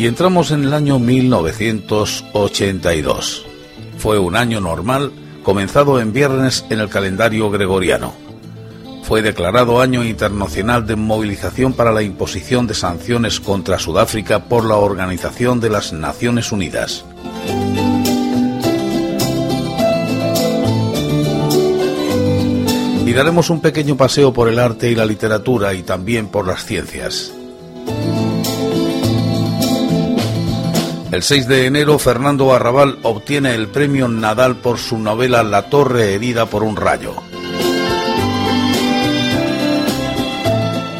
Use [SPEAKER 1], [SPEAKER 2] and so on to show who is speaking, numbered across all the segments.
[SPEAKER 1] Y entramos en el año 1982. Fue un año normal, comenzado en viernes en el calendario gregoriano. Fue declarado Año Internacional de Movilización para la imposición de sanciones contra Sudáfrica por la Organización de las Naciones Unidas. Y daremos un pequeño paseo por el arte y la literatura y también por las ciencias. El 6 de enero, Fernando Arrabal obtiene el premio Nadal por su novela La torre herida por un rayo.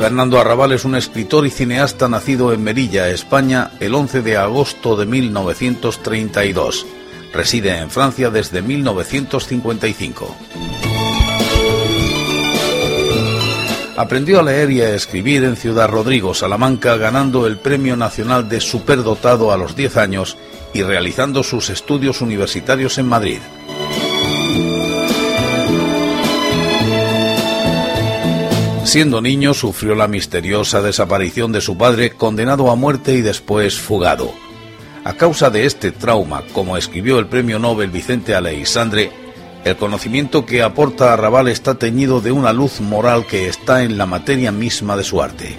[SPEAKER 1] Fernando Arrabal es un escritor y cineasta nacido en Merilla, España, el 11 de agosto de 1932. Reside en Francia desde 1955. Aprendió a leer y a escribir en Ciudad Rodrigo, Salamanca, ganando el Premio Nacional de Superdotado a los 10 años y realizando sus estudios universitarios en Madrid. Siendo niño sufrió la misteriosa desaparición de su padre, condenado a muerte y después fugado. A causa de este trauma, como escribió el premio Nobel Vicente Aleixandre, el conocimiento que aporta a Raval está teñido de una luz moral que está en la materia misma de su arte.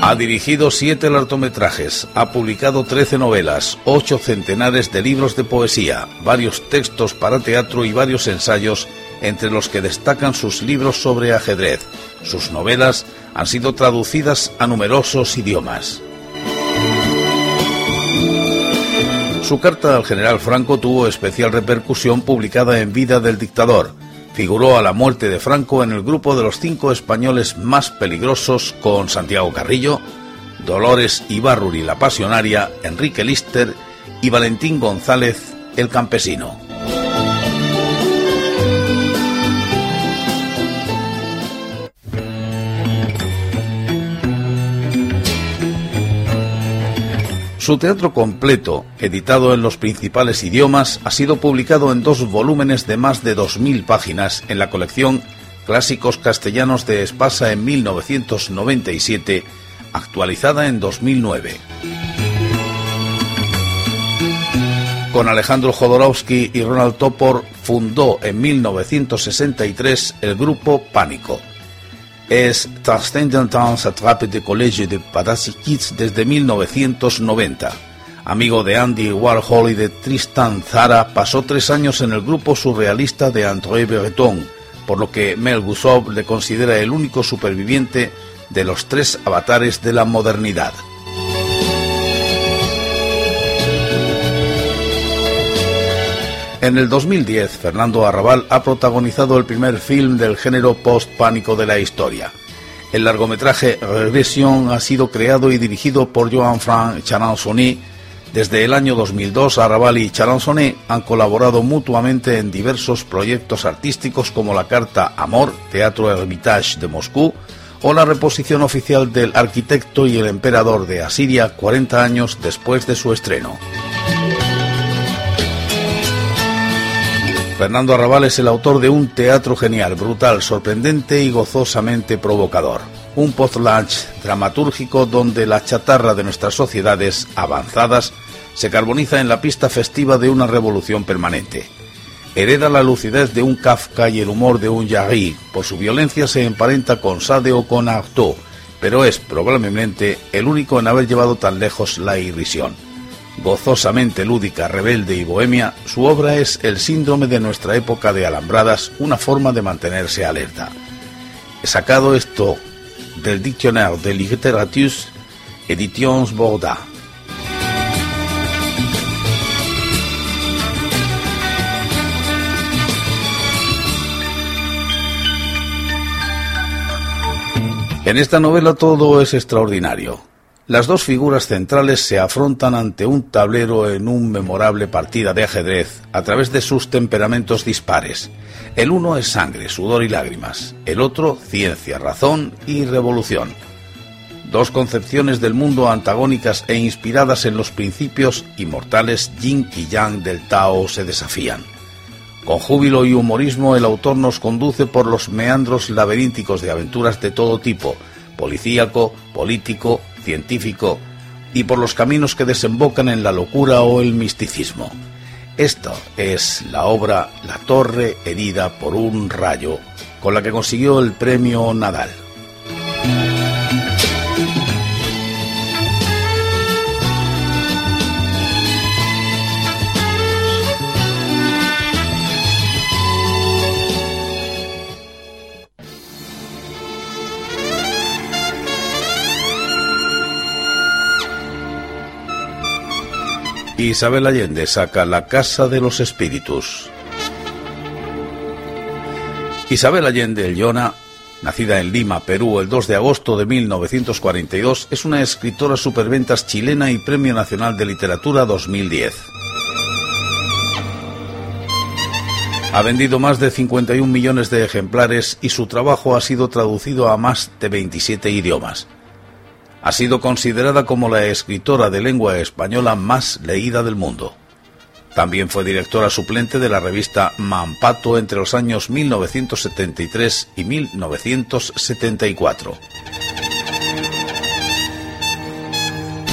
[SPEAKER 1] Ha dirigido siete lartometrajes, ha publicado trece novelas, ocho centenares de libros de poesía, varios textos para teatro y varios ensayos, entre los que destacan sus libros sobre ajedrez. Sus novelas han sido traducidas a numerosos idiomas. Su carta al general Franco tuvo especial repercusión publicada en Vida del Dictador. Figuró a la muerte de Franco en el grupo de los cinco españoles más peligrosos con Santiago Carrillo, Dolores Ibarruri la Pasionaria, Enrique Lister y Valentín González el Campesino. Su teatro completo, editado en los principales idiomas, ha sido publicado en dos volúmenes de más de 2.000 páginas en la colección Clásicos Castellanos de Espasa en 1997, actualizada en 2009. Con Alejandro Jodorowsky y Ronald Topor fundó en 1963 el grupo Pánico es Transcendental Atrape de College de Padassi Kids desde 1990. Amigo de Andy Warhol y de Tristan Zara, pasó tres años en el grupo surrealista de André Breton, por lo que Mel Gusov le considera el único superviviente de los tres avatares de la modernidad. En el 2010, Fernando Arrabal ha protagonizado el primer film del género post-pánico de la historia. El largometraje Regression ha sido creado y dirigido por Joan-Franc Charanzoni. Desde el año 2002, Arrabal y Charanzoni han colaborado mutuamente en diversos proyectos artísticos como la carta Amor, Teatro Hermitage de Moscú, o la reposición oficial del Arquitecto y el Emperador de Asiria 40 años después de su estreno. Fernando Arrabal es el autor de un teatro genial, brutal, sorprendente y gozosamente provocador. Un post-lunch dramatúrgico donde la chatarra de nuestras sociedades avanzadas se carboniza en la pista festiva de una revolución permanente. Hereda la lucidez de un Kafka y el humor de un Jarry. Por su violencia se emparenta con Sade o con Artaud, pero es probablemente el único en haber llevado tan lejos la irrisión gozosamente lúdica, rebelde y bohemia, su obra es el síndrome de nuestra época de alambradas, una forma de mantenerse alerta. He sacado esto del Dictionnaire de Literature Editions Borda. En esta novela todo es extraordinario. Las dos figuras centrales se afrontan ante un tablero en un memorable partida de ajedrez a través de sus temperamentos dispares. El uno es sangre, sudor y lágrimas, el otro ciencia, razón y revolución. Dos concepciones del mundo antagónicas e inspiradas en los principios inmortales yin y yang del Tao se desafían. Con júbilo y humorismo el autor nos conduce por los meandros laberínticos de aventuras de todo tipo, policíaco, político, científico y por los caminos que desembocan en la locura o el misticismo. Esto es la obra La torre herida por un rayo, con la que consiguió el premio Nadal. Isabel Allende saca La Casa de los Espíritus. Isabel Allende Yona, nacida en Lima, Perú, el 2 de agosto de 1942, es una escritora superventas chilena y Premio Nacional de Literatura 2010. Ha vendido más de 51 millones de ejemplares y su trabajo ha sido traducido a más de 27 idiomas. Ha sido considerada como la escritora de lengua española más leída del mundo. También fue directora suplente de la revista Mampato entre los años 1973 y 1974.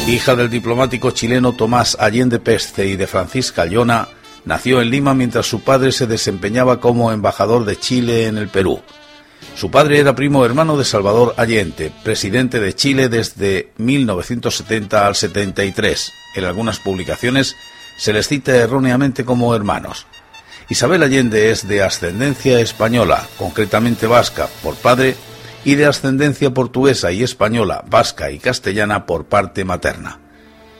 [SPEAKER 1] Hija del diplomático chileno Tomás Allende Peste y de Francisca Llona, nació en Lima mientras su padre se desempeñaba como embajador de Chile en el Perú. Su padre era primo hermano de Salvador Allende, presidente de Chile desde 1970 al 73. En algunas publicaciones se les cita erróneamente como hermanos. Isabel Allende es de ascendencia española, concretamente vasca, por padre, y de ascendencia portuguesa y española, vasca y castellana por parte materna.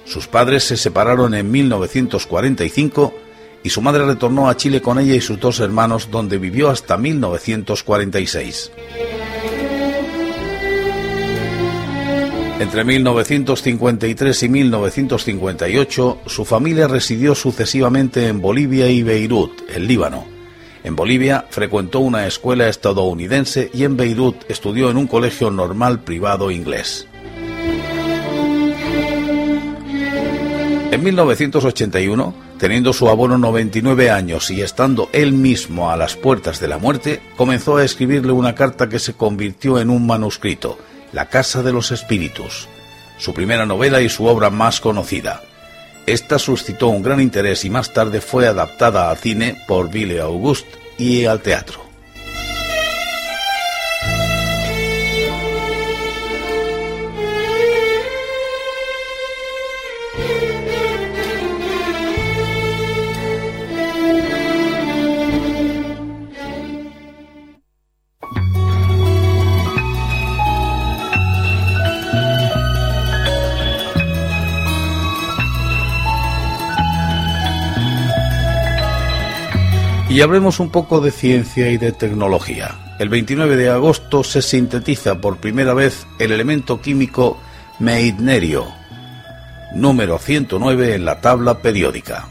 [SPEAKER 1] Sus padres se separaron en 1945 y su madre retornó a Chile con ella y sus dos hermanos, donde vivió hasta 1946. Entre 1953 y 1958, su familia residió sucesivamente en Bolivia y Beirut, el Líbano. En Bolivia frecuentó una escuela estadounidense y en Beirut estudió en un colegio normal privado inglés. En 1981, Teniendo su abuelo 99 años y estando él mismo a las puertas de la muerte, comenzó a escribirle una carta que se convirtió en un manuscrito, La Casa de los Espíritus, su primera novela y su obra más conocida. Esta suscitó un gran interés y más tarde fue adaptada al cine por Ville Auguste y al teatro. Y hablemos un poco de ciencia y de tecnología. El 29 de agosto se sintetiza por primera vez el elemento químico meitnerio, número 109 en la tabla periódica.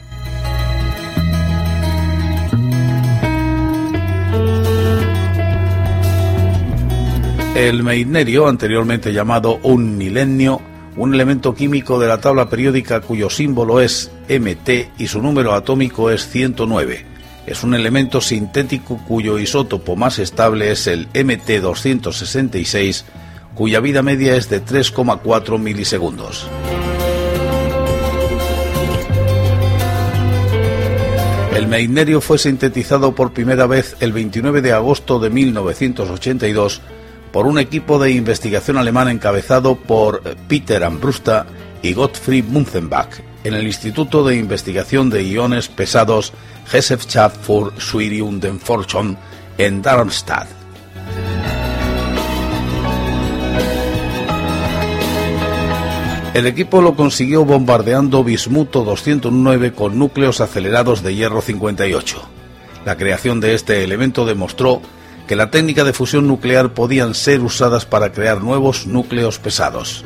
[SPEAKER 1] El meitnerio, anteriormente llamado un milenio, un elemento químico de la tabla periódica cuyo símbolo es MT y su número atómico es 109 es un elemento sintético cuyo isótopo más estable es el MT266, cuya vida media es de 3,4 milisegundos. El meitnerio fue sintetizado por primera vez el 29 de agosto de 1982 por un equipo de investigación alemán encabezado por Peter Ambrusta y Gottfried Munzenbach en el Instituto de Investigación de Iones Pesados Gesellschaft für Forschung en Darmstadt. El equipo lo consiguió bombardeando bismuto 209 con núcleos acelerados de hierro 58. La creación de este elemento demostró que la técnica de fusión nuclear podían ser usadas para crear nuevos núcleos pesados.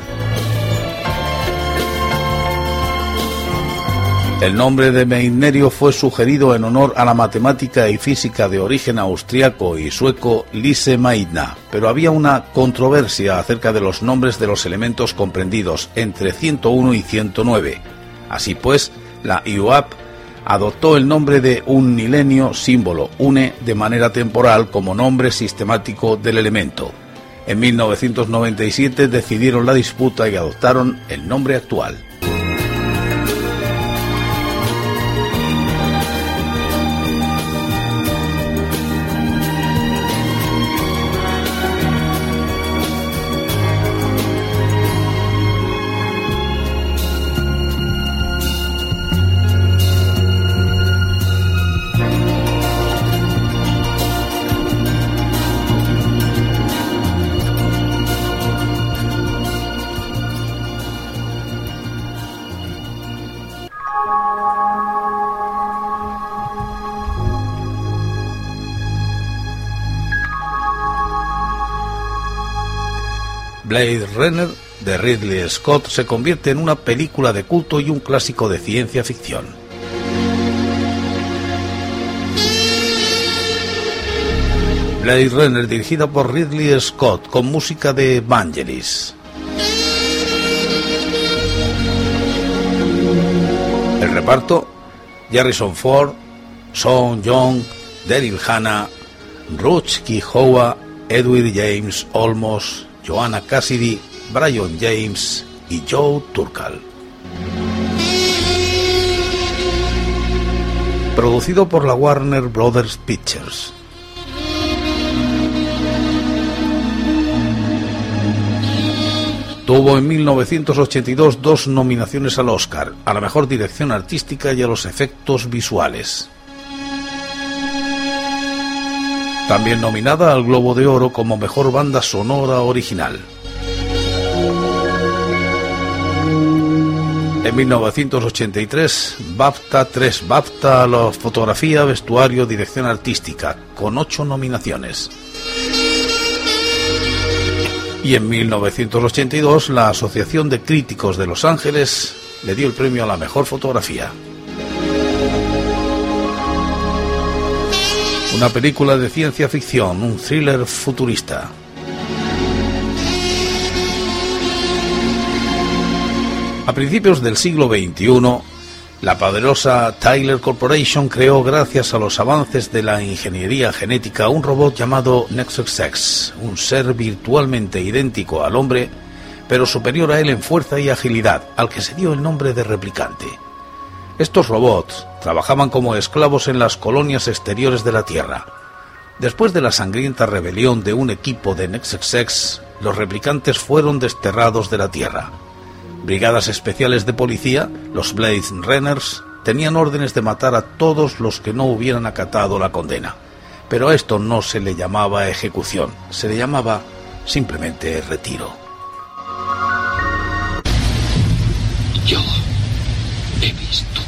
[SPEAKER 1] El nombre de Meitnerio fue sugerido en honor a la matemática y física de origen austriaco y sueco Lise Meitner, pero había una controversia acerca de los nombres de los elementos comprendidos entre 101 y 109. Así pues, la IUAP adoptó el nombre de un milenio símbolo une de manera temporal como nombre sistemático del elemento. En 1997 decidieron la disputa y adoptaron el nombre actual. Blade Runner de Ridley Scott se convierte en una película de culto y un clásico de ciencia ficción. Blade Runner dirigida por Ridley Scott con música de Vangelis. El reparto: Harrison Ford, Son Young, Daryl Hannah, Ruchki Howa, Edwin James Olmos, Joanna Cassidy, Brian James y Joe Turcal. Producido por la Warner Brothers Pictures. Tuvo en 1982 dos nominaciones al Oscar, a la mejor dirección artística y a los efectos visuales. También nominada al Globo de Oro como Mejor Banda Sonora Original. En 1983, BAFTA 3 BAFTA a la fotografía, vestuario, dirección artística, con ocho nominaciones. Y en 1982, la Asociación de Críticos de Los Ángeles le dio el premio a la mejor fotografía. Una película de ciencia ficción, un thriller futurista. A principios del siglo XXI, la poderosa Tyler Corporation creó, gracias a los avances de la ingeniería genética, un robot llamado Nexus X, un ser virtualmente idéntico al hombre, pero superior a él en fuerza y agilidad, al que se dio el nombre de replicante. Estos robots trabajaban como esclavos en las colonias exteriores de la Tierra. Después de la sangrienta rebelión de un equipo de Nexexex, los replicantes fueron desterrados de la Tierra. Brigadas especiales de policía, los Blade Runners, tenían órdenes de matar a todos los que no hubieran acatado la condena. Pero a esto no se le llamaba ejecución, se le llamaba simplemente retiro.
[SPEAKER 2] Yo he visto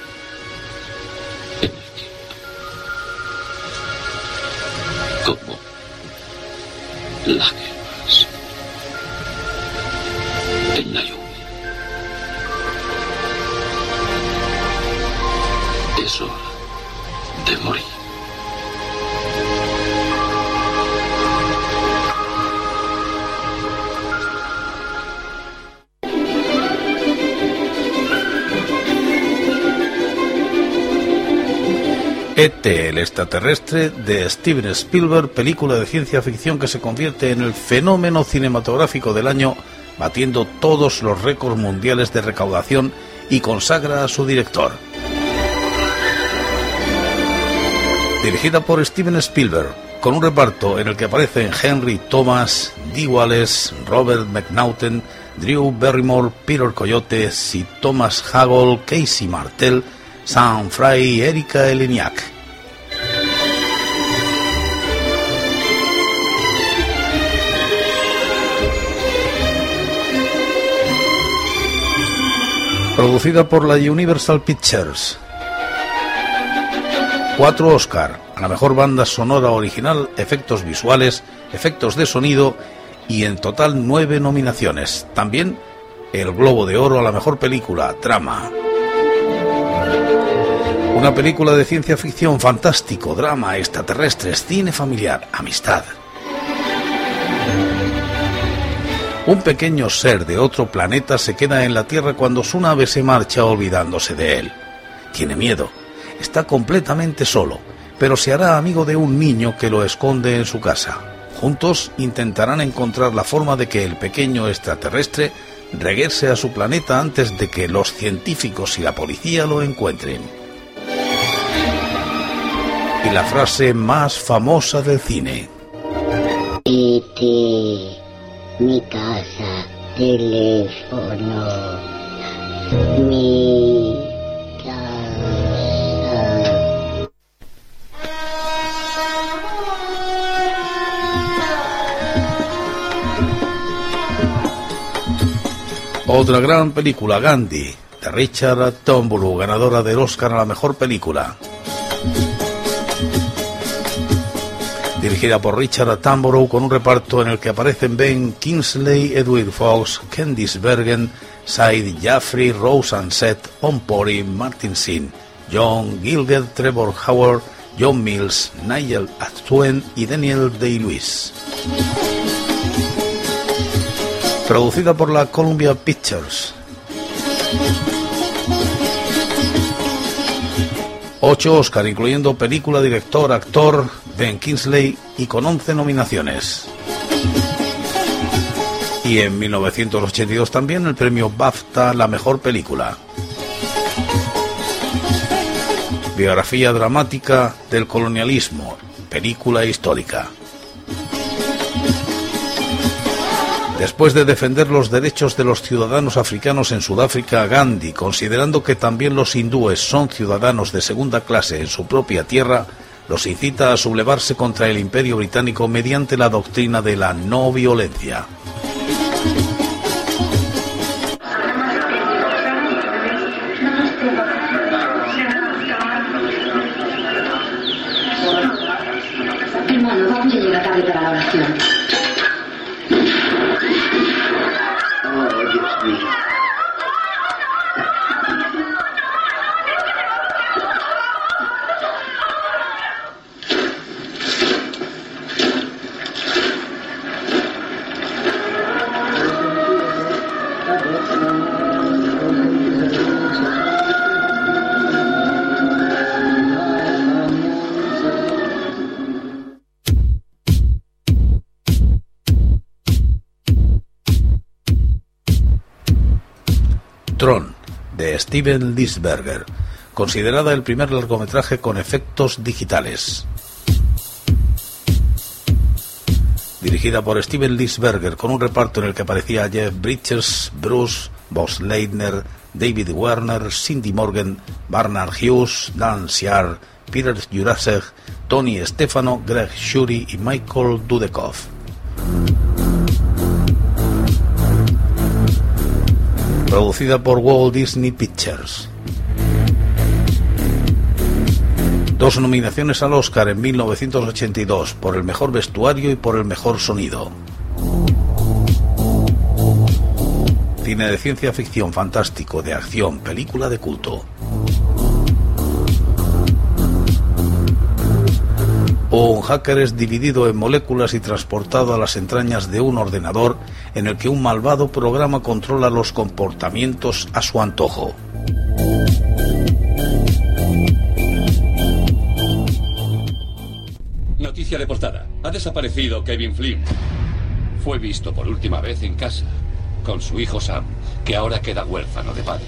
[SPEAKER 2] lágrimas
[SPEAKER 1] ET, el extraterrestre, de Steven Spielberg, película de ciencia ficción que se convierte en el fenómeno cinematográfico del año, batiendo todos los récords mundiales de recaudación y consagra a su director. Dirigida por Steven Spielberg, con un reparto en el que aparecen Henry Thomas, Dee Wallace, Robert McNaughton, Drew Barrymore, Peter Coyote, y Thomas Hagel, Casey Martell, Sam Fry y Erika Eleniak. Producida por la Universal Pictures. Cuatro Oscar a la mejor banda sonora original, efectos visuales, efectos de sonido y en total nueve nominaciones. También el Globo de Oro a la mejor película, drama. Una película de ciencia ficción fantástico, drama, extraterrestres, cine familiar, amistad. Un pequeño ser de otro planeta se queda en la Tierra cuando su nave se marcha olvidándose de él. Tiene miedo, está completamente solo, pero se hará amigo de un niño que lo esconde en su casa. Juntos intentarán encontrar la forma de que el pequeño extraterrestre regrese a su planeta antes de que los científicos y la policía lo encuentren. Y la frase más famosa del cine.
[SPEAKER 3] Mi casa, teléfono, mi casa.
[SPEAKER 1] Otra gran película, Gandhi, de Richard Attenborough, ganadora del Oscar a la mejor película. Dirigida por Richard Attenborough con un reparto en el que aparecen Ben Kingsley, Edwin Fox, Candice Bergen, Said Jaffrey, Rose Ansett, Pori, Martin Sin, John Gilgert, Trevor Howard, John Mills, Nigel Atwen y Daniel Day-Lewis. Producida por la Columbia Pictures. Ocho Oscar, incluyendo película, director, actor, Ben Kingsley y con 11 nominaciones. Y en 1982 también el premio BAFTA la mejor película. Biografía dramática del colonialismo, película histórica. Después de defender los derechos de los ciudadanos africanos en Sudáfrica, Gandhi, considerando que también los hindúes son ciudadanos de segunda clase en su propia tierra, los incita a sublevarse contra el imperio británico mediante la doctrina de la no violencia. Steven Lisberger, considerada el primer largometraje con efectos digitales. Dirigida por Steven Lisberger, con un reparto en el que aparecía Jeff Bridges, Bruce, Boss Leitner, David Werner, Cindy Morgan, Barnard Hughes, Dan Siar, Peter Jurasek, Tony Stefano, Greg Shuri y Michael Dudikoff. Producida por Walt Disney Pictures. Dos nominaciones al Oscar en 1982 por el mejor vestuario y por el mejor sonido. Cine de ciencia ficción fantástico, de acción, película de culto. Un hacker es dividido en moléculas y transportado a las entrañas de un ordenador en el que un malvado programa controla los comportamientos a su antojo.
[SPEAKER 4] Noticia de portada. Ha desaparecido Kevin Flynn. Fue visto por última vez en casa, con su hijo Sam, que ahora queda huérfano de padre.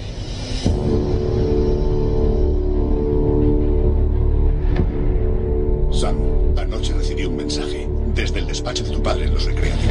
[SPEAKER 5] Los recreativos.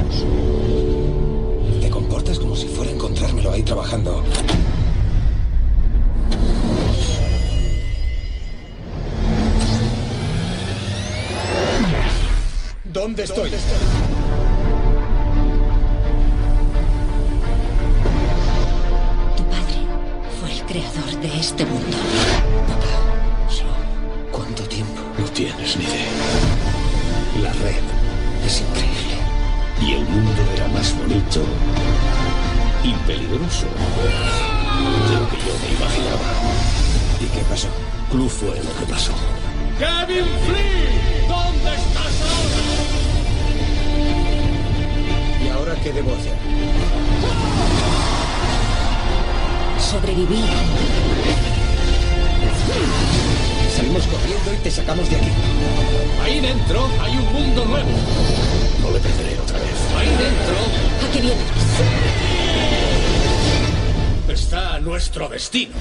[SPEAKER 2] Club fue lo que pasó.
[SPEAKER 4] ¡Kevin Flynn! ¿Dónde estás ahora?
[SPEAKER 6] ¿Y ahora qué debo hacer?
[SPEAKER 7] Sobrevivir.
[SPEAKER 6] Salimos corriendo y te sacamos de aquí.
[SPEAKER 4] Ahí dentro hay un mundo nuevo.
[SPEAKER 2] No le perderé otra vez.
[SPEAKER 4] Ahí dentro
[SPEAKER 7] ¿A qué vienes?
[SPEAKER 4] está nuestro destino.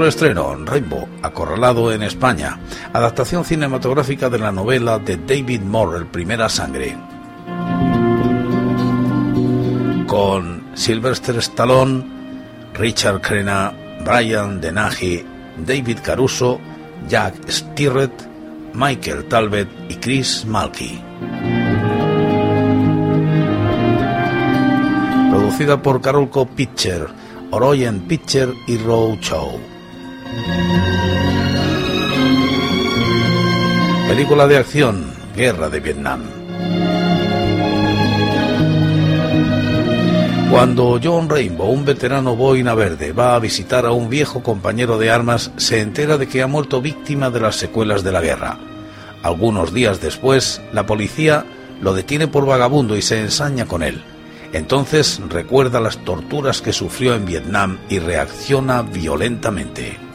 [SPEAKER 1] Otro estreno, Rainbow, acorralado en España, adaptación cinematográfica de la novela de David Moore, El Primera Sangre. Con Sylvester Stallone, Richard Crenna, Brian Dennehy, David Caruso, Jack Stirrett, Michael Talbot y Chris Malky. Producida por Carolco Pitcher, Oroyen Pitcher y Row Chow. Película de acción, Guerra de Vietnam. Cuando John Rainbow, un veterano boina verde, va a visitar a un viejo compañero de armas, se entera de que ha muerto víctima de las secuelas de la guerra. Algunos días después, la policía lo detiene por vagabundo y se ensaña con él. Entonces recuerda las torturas que sufrió en Vietnam y reacciona violentamente.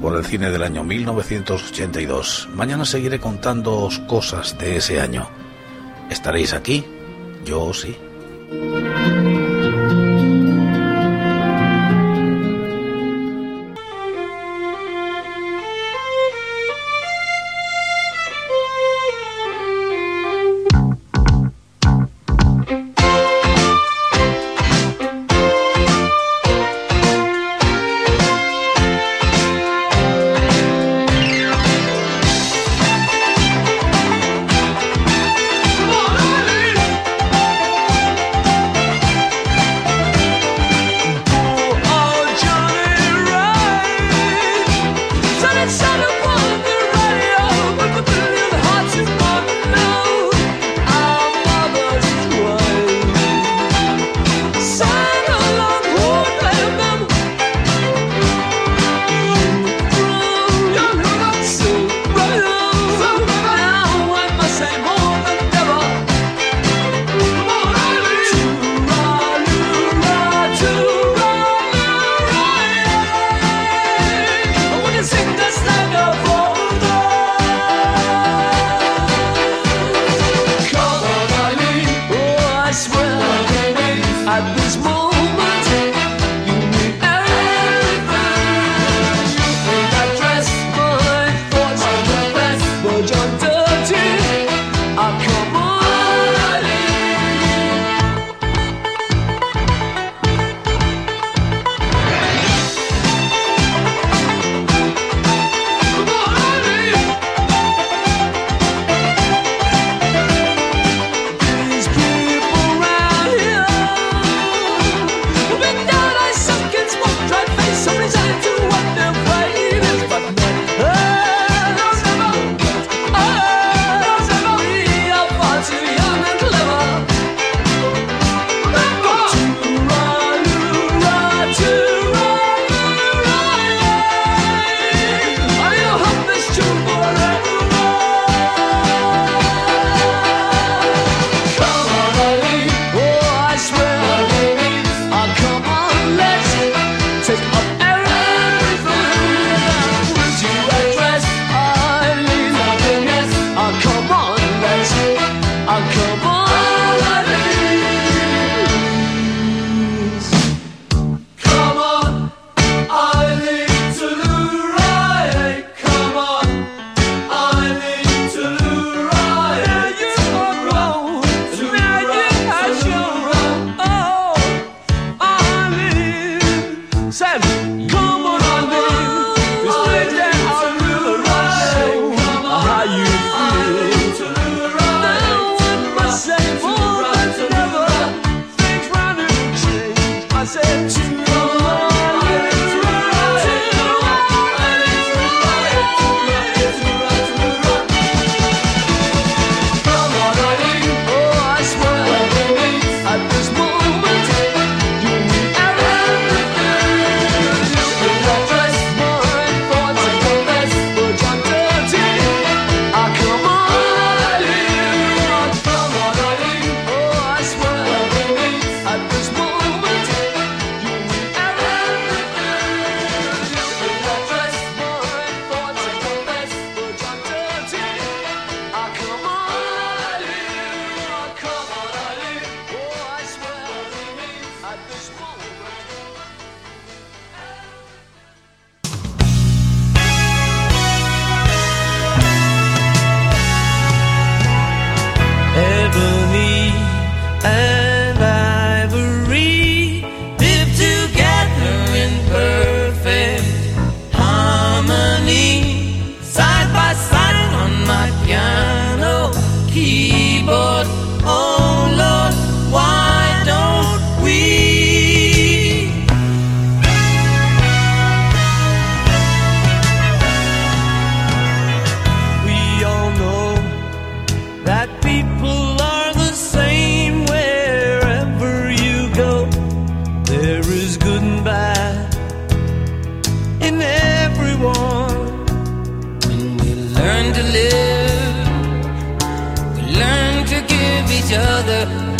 [SPEAKER 2] Por
[SPEAKER 1] el cine del año 1982. Mañana seguiré contándoos cosas de ese año. ¿Estaréis aquí? Yo sí.